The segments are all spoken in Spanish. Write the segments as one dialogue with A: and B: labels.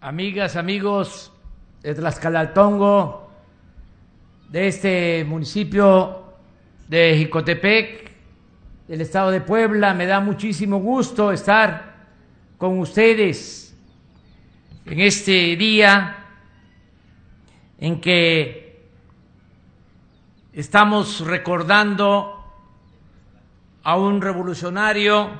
A: amigas, amigos de Tlaxcalaltongo, de este municipio de Jicotepec, del estado de Puebla. Me da muchísimo gusto estar con ustedes en este día en que estamos recordando a un revolucionario,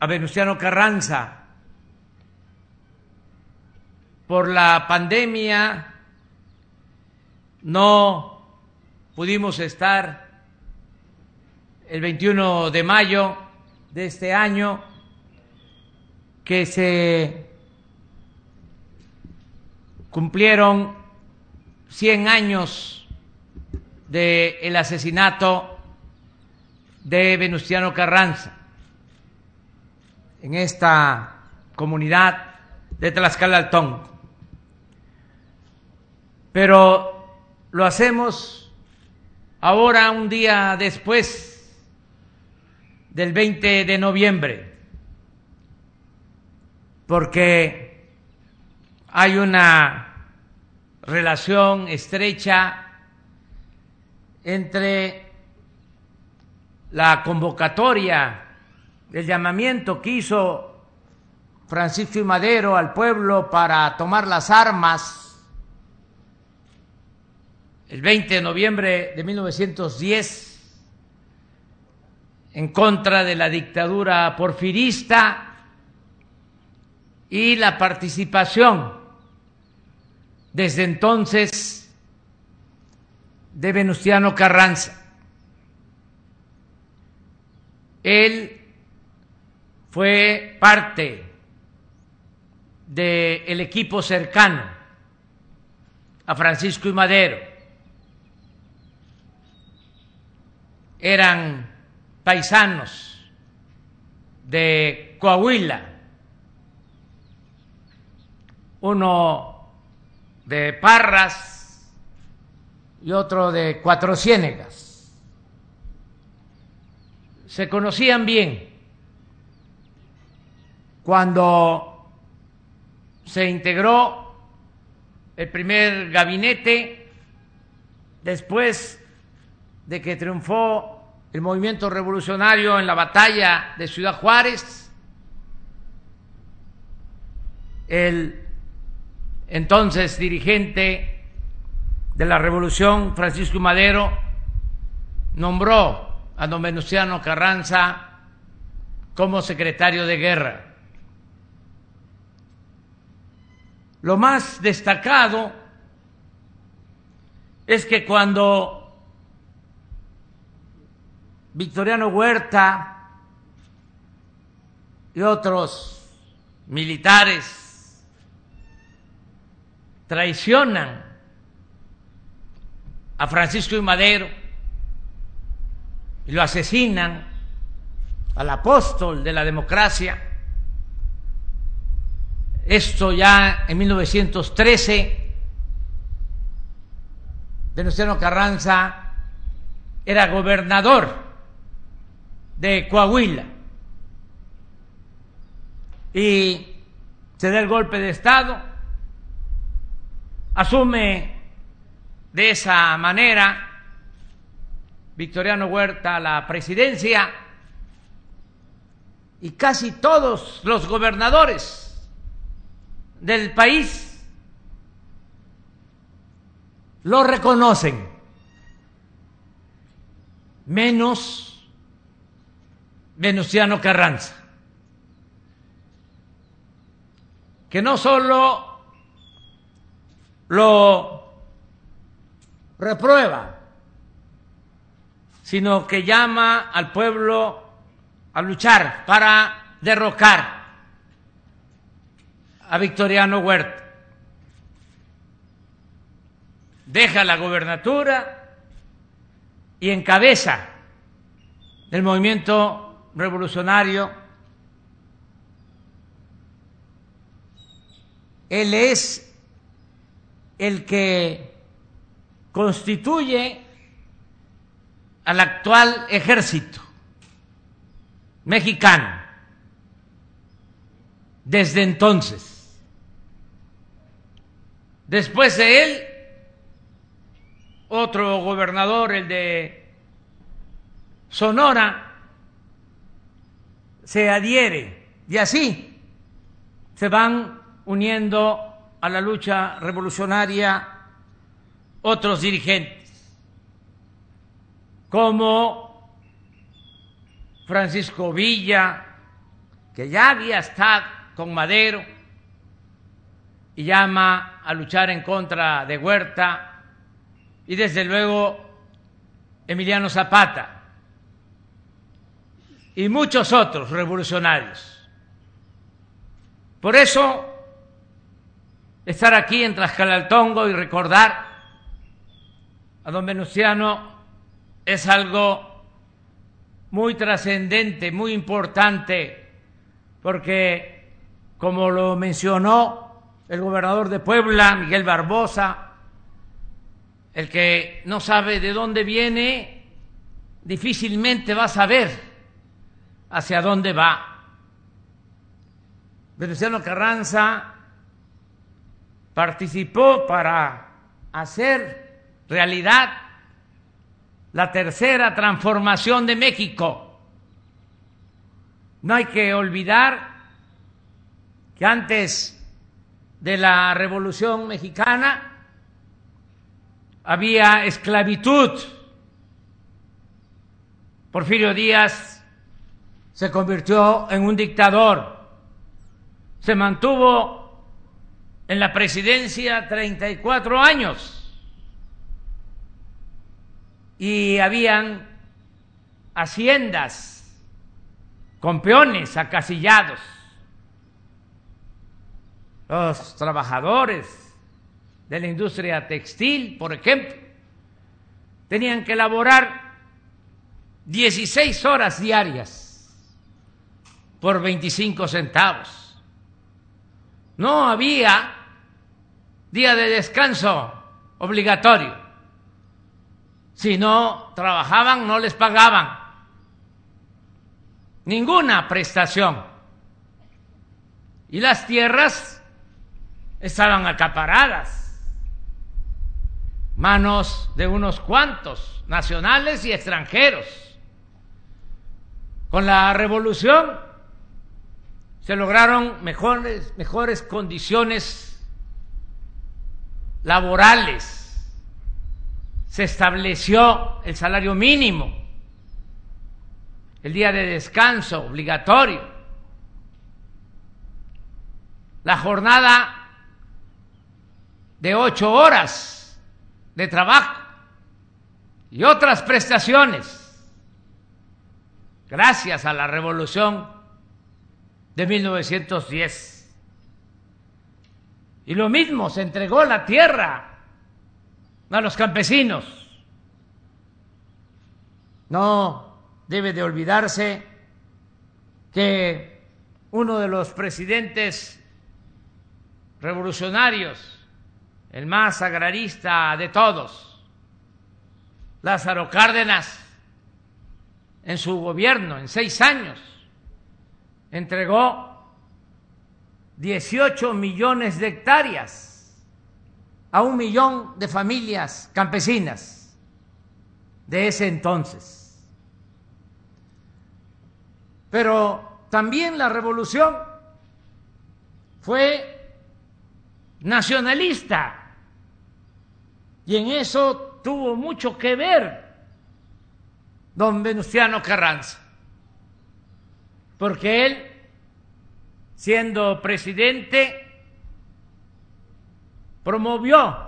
A: a Venustiano Carranza, por la pandemia no pudimos estar el 21 de mayo de este año que se cumplieron 100 años del el asesinato de Venustiano Carranza en esta comunidad de Tlaxcala Altón pero lo hacemos ahora un día después del 20 de noviembre, porque hay una relación estrecha entre la convocatoria, el llamamiento que hizo Francisco y Madero al pueblo para tomar las armas el 20 de noviembre de 1910 en contra de la dictadura porfirista y la participación desde entonces de Venustiano Carranza. Él fue parte del equipo cercano a Francisco y Madero eran paisanos de Coahuila, uno de Parras y otro de Cuatro Ciénegas. Se conocían bien cuando se integró el primer gabinete, después de que triunfó el movimiento revolucionario en la batalla de Ciudad Juárez, el entonces dirigente de la revolución, Francisco Madero, nombró a don Venustiano Carranza como secretario de guerra. Lo más destacado es que cuando Victoriano Huerta y otros militares traicionan a Francisco y Madero y lo asesinan al apóstol de la democracia. Esto ya en 1913, Venustiano Carranza era gobernador de Coahuila. Y se da el golpe de Estado, asume de esa manera Victoriano Huerta la presidencia y casi todos los gobernadores del país lo reconocen, menos Venustiano Carranza, que no solo lo reprueba, sino que llama al pueblo a luchar para derrocar a Victoriano Huerta. Deja la gobernatura y encabeza el movimiento revolucionario. Él es el que constituye al actual ejército mexicano desde entonces. Después de él, otro gobernador, el de Sonora, se adhiere. Y así se van uniendo a la lucha revolucionaria otros dirigentes, como Francisco Villa, que ya había estado con Madero y llama a luchar en contra de Huerta, y desde luego Emiliano Zapata y muchos otros revolucionarios. Por eso, estar aquí en Tlaxcalaltongo y recordar a don Venustiano es algo muy trascendente, muy importante, porque como lo mencionó el gobernador de Puebla, Miguel Barbosa, el que no sabe de dónde viene, difícilmente va a saber hacia dónde va. Venustiano Carranza participó para hacer realidad la tercera transformación de México. No hay que olvidar que antes de la Revolución Mexicana había esclavitud. Porfirio Díaz se convirtió en un dictador. Se mantuvo en la presidencia 34 años y habían haciendas con peones acasillados. Los trabajadores de la industria textil, por ejemplo, tenían que elaborar 16 horas diarias por 25 centavos. No había día de descanso obligatorio. Si no trabajaban, no les pagaban ninguna prestación. Y las tierras estaban acaparadas, manos de unos cuantos, nacionales y extranjeros. Con la revolución se lograron mejores, mejores condiciones laborales. Se estableció el salario mínimo, el día de descanso obligatorio, la jornada de ocho horas de trabajo y otras prestaciones, gracias a la revolución de 1910. Y lo mismo, se entregó la tierra a los campesinos. No debe de olvidarse que uno de los presidentes revolucionarios, el más agrarista de todos, Lázaro Cárdenas, en su gobierno, en seis años, entregó 18 millones de hectáreas a un millón de familias campesinas de ese entonces. Pero también la revolución fue nacionalista y en eso tuvo mucho que ver don Venustiano Carranza, porque él, siendo presidente, promovió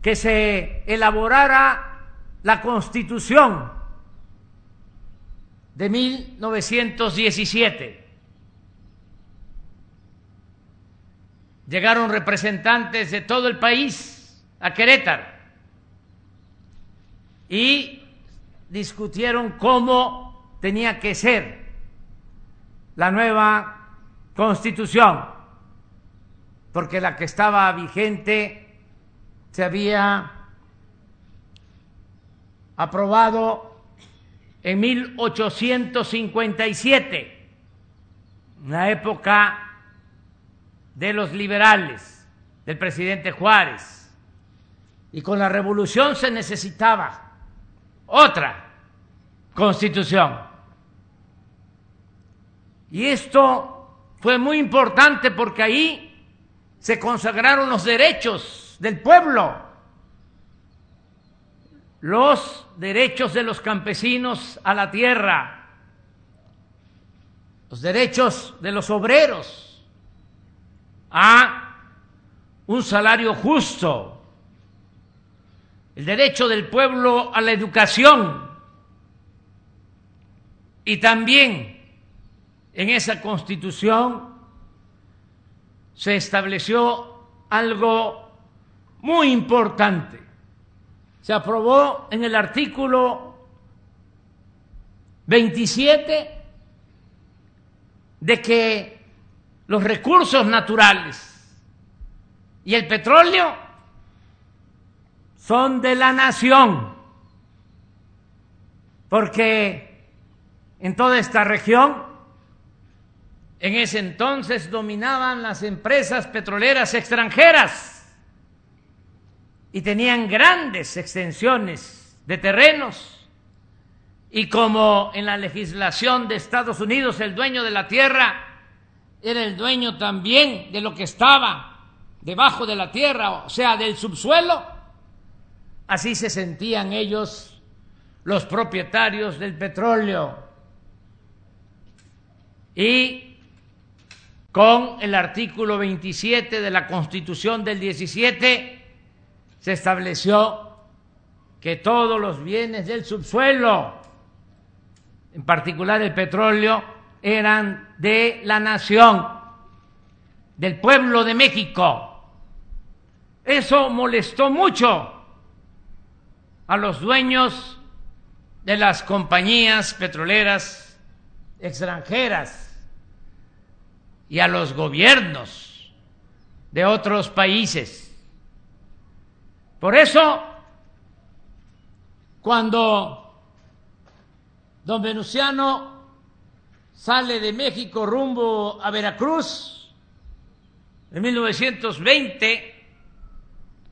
A: que se elaborara la constitución de 1917. Llegaron representantes de todo el país a Querétaro y discutieron cómo tenía que ser la nueva constitución porque la que estaba vigente se había aprobado en 1857, en la época de los liberales, del presidente Juárez. Y con la revolución se necesitaba otra constitución. Y esto fue muy importante porque ahí se consagraron los derechos del pueblo, los derechos de los campesinos a la tierra, los derechos de los obreros a un salario justo, el derecho del pueblo a la educación. Y también en esa constitución se estableció algo muy importante. Se aprobó en el artículo 27 de que los recursos naturales y el petróleo son de la nación, porque en toda esta región en ese entonces dominaban las empresas petroleras extranjeras y tenían grandes extensiones de terrenos. Y como en la legislación de Estados Unidos el dueño de la tierra era el dueño también de lo que estaba debajo de la tierra, o sea, del subsuelo, así se sentían ellos los propietarios del petróleo. Y con el artículo 27 de la Constitución del 17 se estableció que todos los bienes del subsuelo, en particular el petróleo, eran de la nación, del pueblo de México. Eso molestó mucho a los dueños de las compañías petroleras extranjeras y a los gobiernos de otros países. Por eso, cuando don Venustiano sale de México rumbo a Veracruz en 1920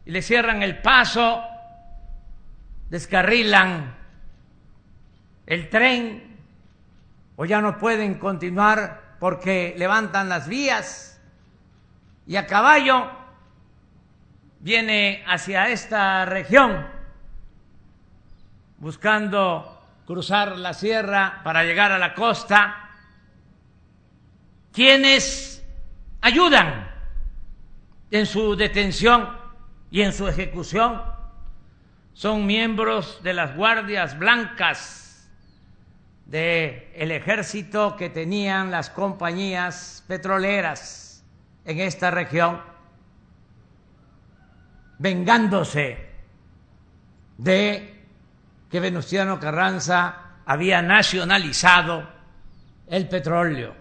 A: y le cierran el paso, descarrilan el tren o ya no pueden continuar porque levantan las vías. Y a caballo viene hacia esta región buscando cruzar la sierra para llegar a la costa, quienes ayudan en su detención y en su ejecución son miembros de las guardias blancas del el ejército que tenían las compañías petroleras en esta región, vengándose de que Venustiano Carranza había nacionalizado el petróleo.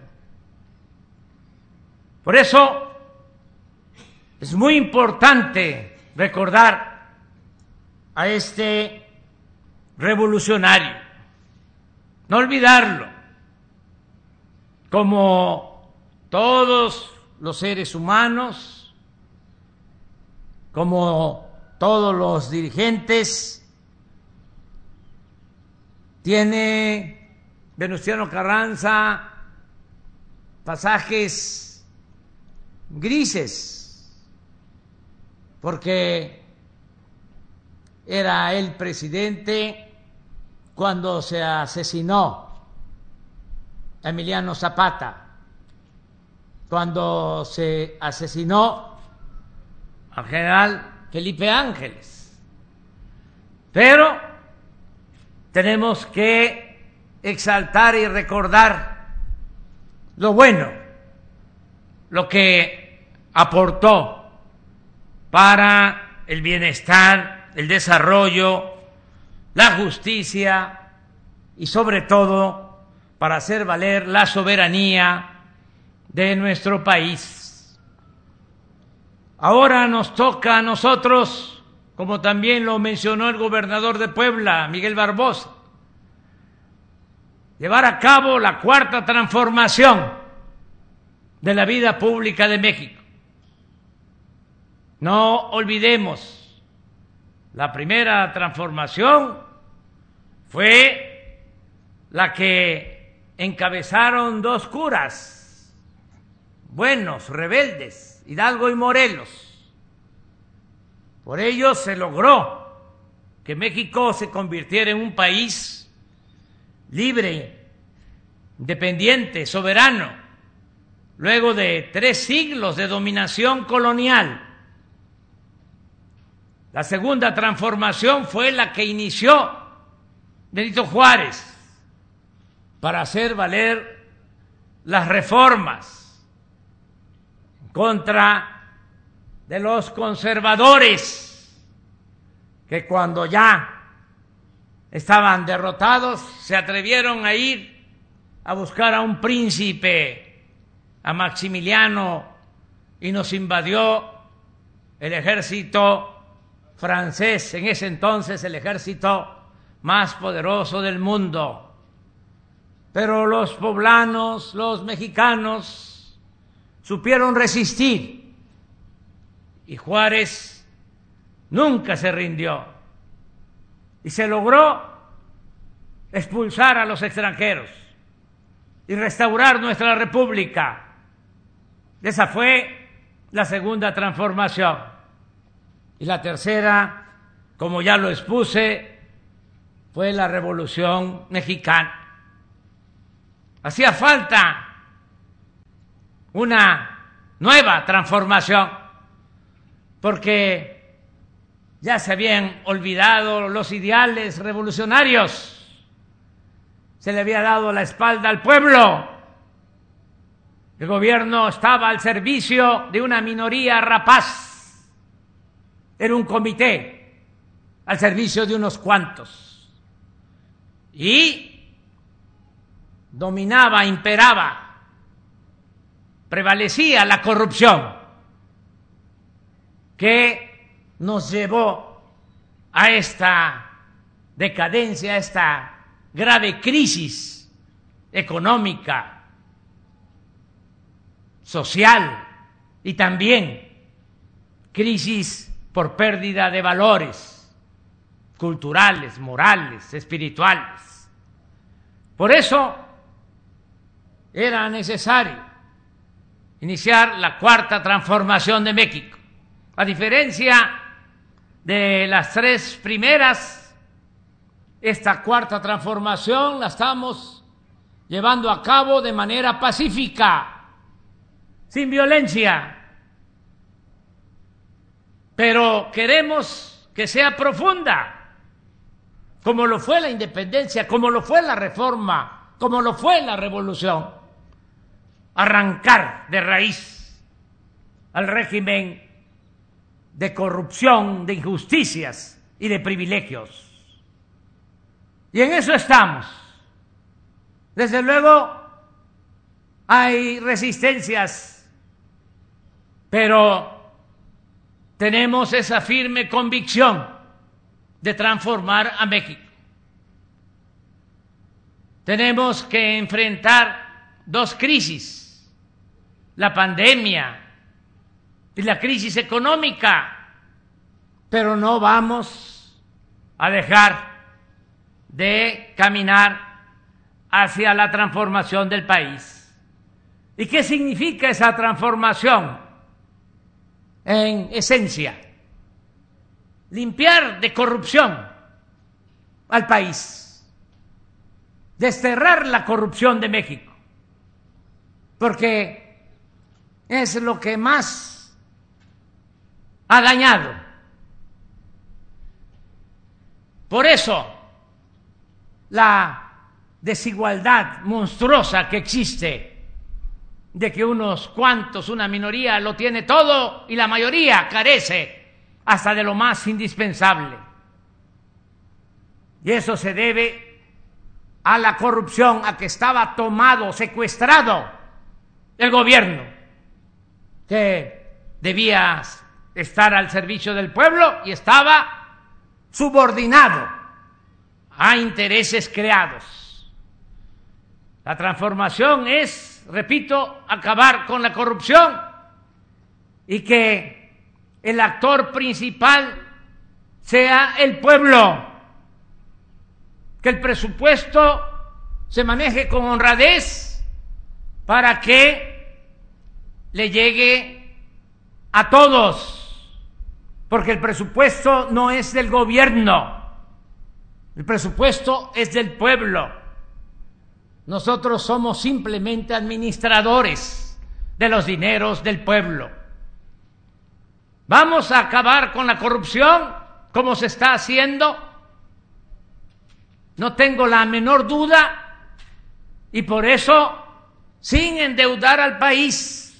A: Por eso es muy importante recordar a este revolucionario no olvidarlo, como todos los seres humanos, como todos los dirigentes, tiene Venustiano Carranza pasajes grises, porque era el presidente cuando se asesinó a Emiliano Zapata, cuando se asesinó al general Felipe Ángeles. Pero tenemos que exaltar y recordar lo bueno, lo que aportó para el bienestar, el desarrollo la justicia y sobre todo para hacer valer la soberanía de nuestro país. Ahora nos toca a nosotros, como también lo mencionó el gobernador de Puebla, Miguel Barbosa, llevar a cabo la cuarta transformación de la vida pública de México. No olvidemos, la primera transformación fue la que encabezaron dos curas, buenos, rebeldes, Hidalgo y Morelos. Por ello se logró que México se convirtiera en un país libre, independiente, soberano, luego de tres siglos de dominación colonial. La segunda transformación fue la que inició Benito Juárez para hacer valer las reformas contra de los conservadores que cuando ya estaban derrotados se atrevieron a ir a buscar a un príncipe, a Maximiliano, y nos invadió el ejército francés, en ese entonces el ejército más poderoso del mundo. Pero los poblanos, los mexicanos, supieron resistir y Juárez nunca se rindió y se logró expulsar a los extranjeros y restaurar nuestra república. Esa fue la segunda transformación. Y la tercera, como ya lo expuse, fue la Revolución Mexicana. Hacía falta una nueva transformación, porque ya se habían olvidado los ideales revolucionarios, se le había dado la espalda al pueblo, el gobierno estaba al servicio de una minoría rapaz era un comité al servicio de unos cuantos. Y dominaba, imperaba, prevalecía la corrupción que nos llevó a esta decadencia, a esta grave crisis económica, social y también crisis por pérdida de valores culturales, morales, espirituales. Por eso era necesario iniciar la cuarta transformación de México. A diferencia de las tres primeras, esta cuarta transformación la estamos llevando a cabo de manera pacífica, sin violencia, pero queremos que sea profunda, como lo fue la independencia, como lo fue la reforma, como lo fue la revolución. Arrancar de raíz al régimen de corrupción, de injusticias y de privilegios. Y en eso estamos. Desde luego hay resistencias, pero tenemos esa firme convicción de transformar a México. Tenemos que enfrentar dos crisis, la pandemia y la crisis económica, pero no vamos a dejar de caminar hacia la transformación del país. ¿Y qué significa esa transformación? en esencia, limpiar de corrupción al país, desterrar la corrupción de México, porque es lo que más ha dañado. Por eso, la desigualdad monstruosa que existe de que unos cuantos, una minoría lo tiene todo y la mayoría carece hasta de lo más indispensable. Y eso se debe a la corrupción, a que estaba tomado, secuestrado el gobierno, que debía estar al servicio del pueblo y estaba subordinado a intereses creados. La transformación es repito, acabar con la corrupción y que el actor principal sea el pueblo, que el presupuesto se maneje con honradez para que le llegue a todos, porque el presupuesto no es del gobierno, el presupuesto es del pueblo. Nosotros somos simplemente administradores de los dineros del pueblo. Vamos a acabar con la corrupción como se está haciendo. No tengo la menor duda y por eso, sin endeudar al país,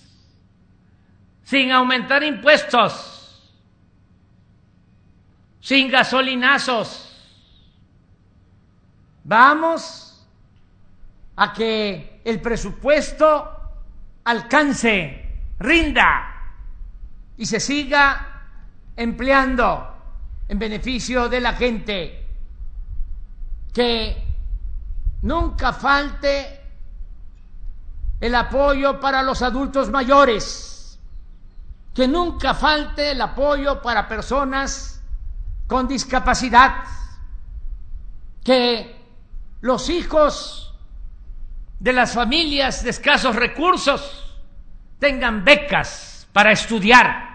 A: sin aumentar impuestos, sin gasolinazos, vamos a que el presupuesto alcance, rinda y se siga empleando en beneficio de la gente, que nunca falte el apoyo para los adultos mayores, que nunca falte el apoyo para personas con discapacidad, que los hijos de las familias de escasos recursos tengan becas para estudiar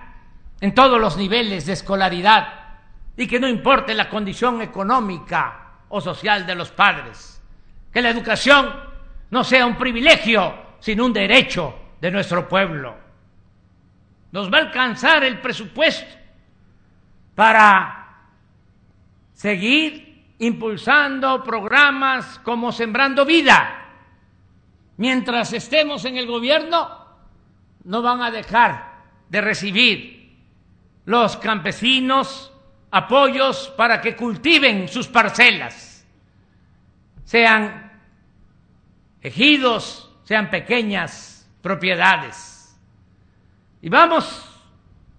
A: en todos los niveles de escolaridad y que no importe la condición económica o social de los padres, que la educación no sea un privilegio, sino un derecho de nuestro pueblo. Nos va a alcanzar el presupuesto para seguir impulsando programas como Sembrando Vida. Mientras estemos en el gobierno, no van a dejar de recibir los campesinos apoyos para que cultiven sus parcelas, sean ejidos, sean pequeñas propiedades. Y vamos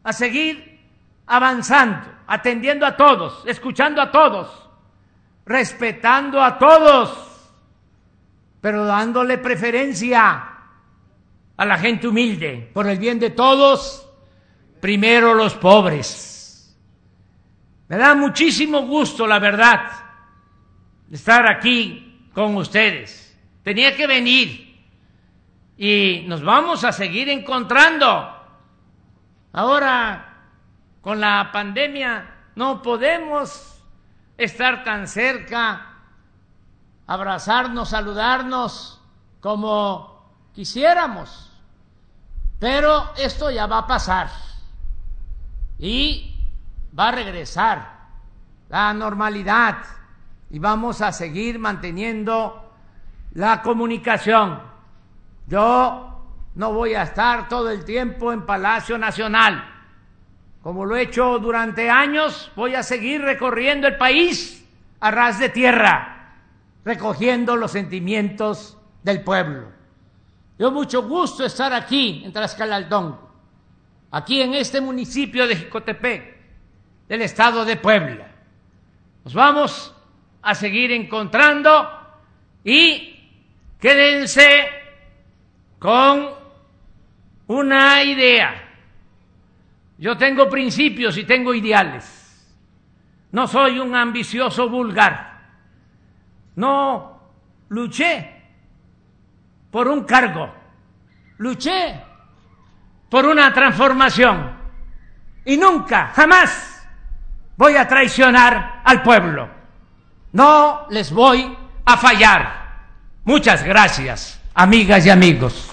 A: a seguir avanzando, atendiendo a todos, escuchando a todos respetando a todos, pero dándole preferencia a la gente humilde, por el bien de todos, primero los pobres. Me da muchísimo gusto, la verdad, estar aquí con ustedes. Tenía que venir y nos vamos a seguir encontrando. Ahora, con la pandemia, no podemos estar tan cerca, abrazarnos, saludarnos como quisiéramos. Pero esto ya va a pasar y va a regresar la normalidad y vamos a seguir manteniendo la comunicación. Yo no voy a estar todo el tiempo en Palacio Nacional como lo he hecho durante años, voy a seguir recorriendo el país a ras de tierra, recogiendo los sentimientos del pueblo. Yo mucho gusto estar aquí en Tlaxcalaldón, aquí en este municipio de Jicotepec, del estado de Puebla. Nos vamos a seguir encontrando y quédense con una idea yo tengo principios y tengo ideales. No soy un ambicioso vulgar. No luché por un cargo. Luché por una transformación. Y nunca, jamás voy a traicionar al pueblo. No les voy a fallar. Muchas gracias, amigas y amigos.